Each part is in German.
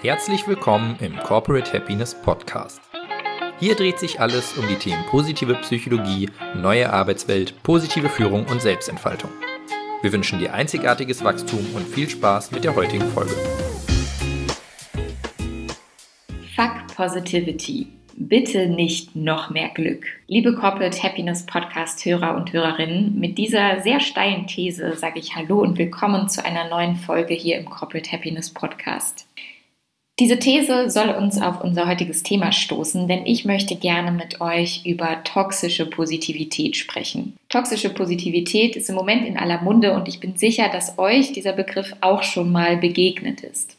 Herzlich willkommen im Corporate Happiness Podcast. Hier dreht sich alles um die Themen positive Psychologie, neue Arbeitswelt, positive Führung und Selbstentfaltung. Wir wünschen dir einzigartiges Wachstum und viel Spaß mit der heutigen Folge. Fuck Positivity. Bitte nicht noch mehr Glück. Liebe Corporate Happiness Podcast Hörer und Hörerinnen, mit dieser sehr steilen These sage ich Hallo und willkommen zu einer neuen Folge hier im Corporate Happiness Podcast. Diese These soll uns auf unser heutiges Thema stoßen, denn ich möchte gerne mit euch über toxische Positivität sprechen. Toxische Positivität ist im Moment in aller Munde und ich bin sicher, dass euch dieser Begriff auch schon mal begegnet ist.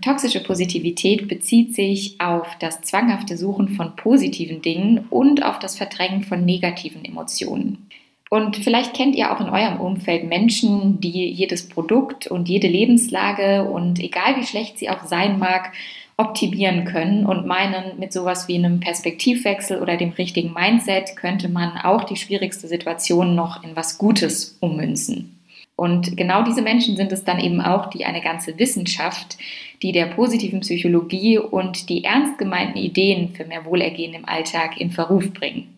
Toxische Positivität bezieht sich auf das zwanghafte Suchen von positiven Dingen und auf das Verdrängen von negativen Emotionen. Und vielleicht kennt ihr auch in eurem Umfeld Menschen, die jedes Produkt und jede Lebenslage und egal wie schlecht sie auch sein mag, optimieren können und meinen, mit sowas wie einem Perspektivwechsel oder dem richtigen Mindset könnte man auch die schwierigste Situation noch in was Gutes ummünzen. Und genau diese Menschen sind es dann eben auch, die eine ganze Wissenschaft, die der positiven Psychologie und die ernst gemeinten Ideen für mehr Wohlergehen im Alltag in Verruf bringen.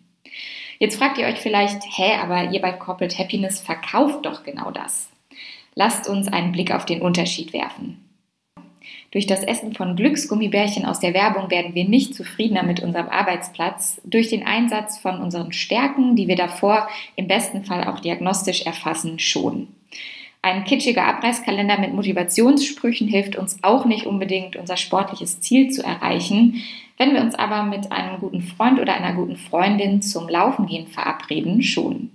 Jetzt fragt ihr euch vielleicht, hä, aber ihr bei Corporate Happiness verkauft doch genau das. Lasst uns einen Blick auf den Unterschied werfen. Durch das Essen von Glücksgummibärchen aus der Werbung werden wir nicht zufriedener mit unserem Arbeitsplatz. Durch den Einsatz von unseren Stärken, die wir davor im besten Fall auch diagnostisch erfassen, schon. Ein kitschiger Abreißkalender mit Motivationssprüchen hilft uns auch nicht unbedingt, unser sportliches Ziel zu erreichen. Wenn wir uns aber mit einem guten Freund oder einer guten Freundin zum Laufen gehen verabreden, schon.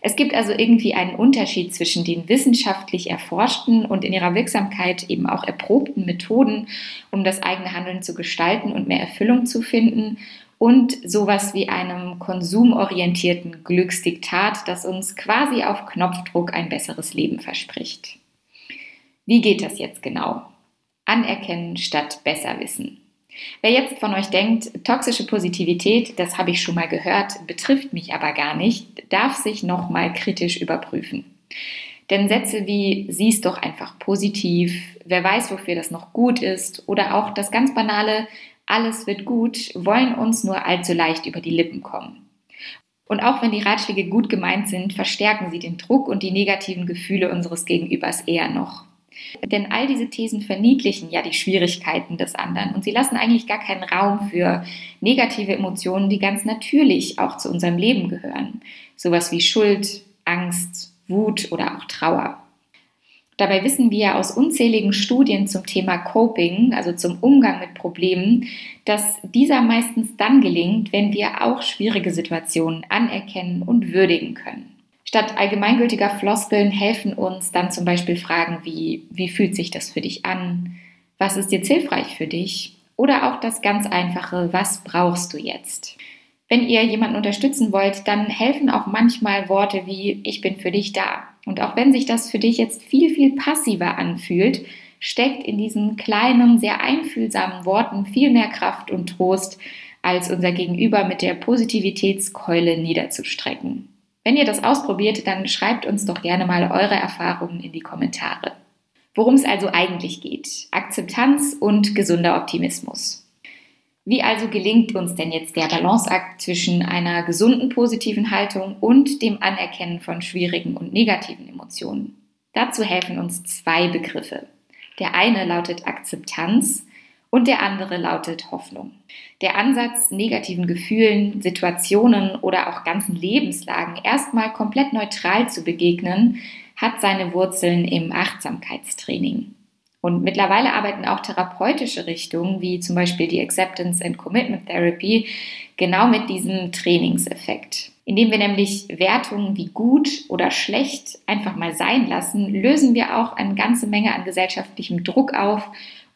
Es gibt also irgendwie einen Unterschied zwischen den wissenschaftlich erforschten und in ihrer Wirksamkeit eben auch erprobten Methoden, um das eigene Handeln zu gestalten und mehr Erfüllung zu finden und sowas wie einem konsumorientierten Glücksdiktat, das uns quasi auf Knopfdruck ein besseres Leben verspricht. Wie geht das jetzt genau? Anerkennen statt besser wissen. Wer jetzt von euch denkt, toxische Positivität, das habe ich schon mal gehört, betrifft mich aber gar nicht, darf sich nochmal kritisch überprüfen. Denn Sätze wie siehst doch einfach positiv, wer weiß, wofür das noch gut ist oder auch das ganz banale alles wird gut wollen uns nur allzu leicht über die Lippen kommen. Und auch wenn die Ratschläge gut gemeint sind, verstärken sie den Druck und die negativen Gefühle unseres Gegenübers eher noch. Denn all diese Thesen verniedlichen ja die Schwierigkeiten des anderen und sie lassen eigentlich gar keinen Raum für negative Emotionen, die ganz natürlich auch zu unserem Leben gehören. Sowas wie Schuld, Angst, Wut oder auch Trauer. Dabei wissen wir aus unzähligen Studien zum Thema Coping, also zum Umgang mit Problemen, dass dieser meistens dann gelingt, wenn wir auch schwierige Situationen anerkennen und würdigen können. Statt allgemeingültiger Floskeln helfen uns dann zum Beispiel Fragen wie, wie fühlt sich das für dich an? Was ist jetzt hilfreich für dich? Oder auch das ganz einfache, was brauchst du jetzt? Wenn ihr jemanden unterstützen wollt, dann helfen auch manchmal Worte wie ich bin für dich da. Und auch wenn sich das für dich jetzt viel, viel passiver anfühlt, steckt in diesen kleinen, sehr einfühlsamen Worten viel mehr Kraft und Trost, als unser Gegenüber mit der Positivitätskeule niederzustrecken. Wenn ihr das ausprobiert, dann schreibt uns doch gerne mal eure Erfahrungen in die Kommentare. Worum es also eigentlich geht. Akzeptanz und gesunder Optimismus. Wie also gelingt uns denn jetzt der Balanceakt zwischen einer gesunden positiven Haltung und dem Anerkennen von schwierigen und negativen Emotionen? Dazu helfen uns zwei Begriffe. Der eine lautet Akzeptanz und der andere lautet Hoffnung. Der Ansatz, negativen Gefühlen, Situationen oder auch ganzen Lebenslagen erstmal komplett neutral zu begegnen, hat seine Wurzeln im Achtsamkeitstraining. Und mittlerweile arbeiten auch therapeutische Richtungen, wie zum Beispiel die Acceptance and Commitment Therapy, genau mit diesem Trainingseffekt. Indem wir nämlich Wertungen wie gut oder schlecht einfach mal sein lassen, lösen wir auch eine ganze Menge an gesellschaftlichem Druck auf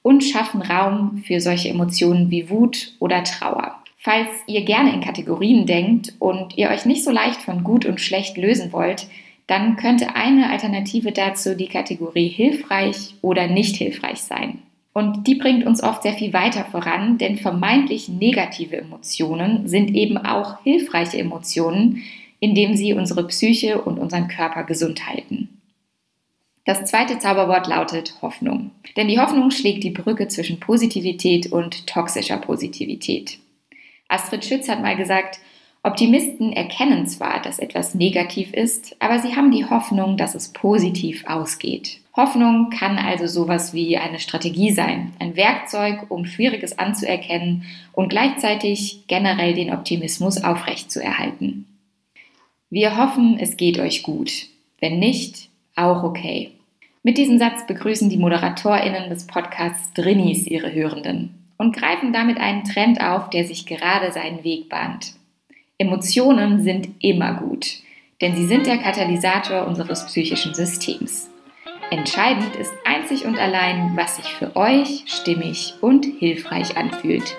und schaffen Raum für solche Emotionen wie Wut oder Trauer. Falls ihr gerne in Kategorien denkt und ihr euch nicht so leicht von gut und schlecht lösen wollt, dann könnte eine Alternative dazu die Kategorie hilfreich oder nicht hilfreich sein. Und die bringt uns oft sehr viel weiter voran, denn vermeintlich negative Emotionen sind eben auch hilfreiche Emotionen, indem sie unsere Psyche und unseren Körper gesund halten. Das zweite Zauberwort lautet Hoffnung. Denn die Hoffnung schlägt die Brücke zwischen Positivität und toxischer Positivität. Astrid Schütz hat mal gesagt, Optimisten erkennen zwar, dass etwas negativ ist, aber sie haben die Hoffnung, dass es positiv ausgeht. Hoffnung kann also sowas wie eine Strategie sein, ein Werkzeug, um Schwieriges anzuerkennen und gleichzeitig generell den Optimismus aufrechtzuerhalten. Wir hoffen, es geht euch gut. Wenn nicht, auch okay. Mit diesem Satz begrüßen die ModeratorInnen des Podcasts Drinnies ihre Hörenden und greifen damit einen Trend auf, der sich gerade seinen Weg bahnt. Emotionen sind immer gut, denn sie sind der Katalysator unseres psychischen Systems. Entscheidend ist einzig und allein, was sich für euch stimmig und hilfreich anfühlt.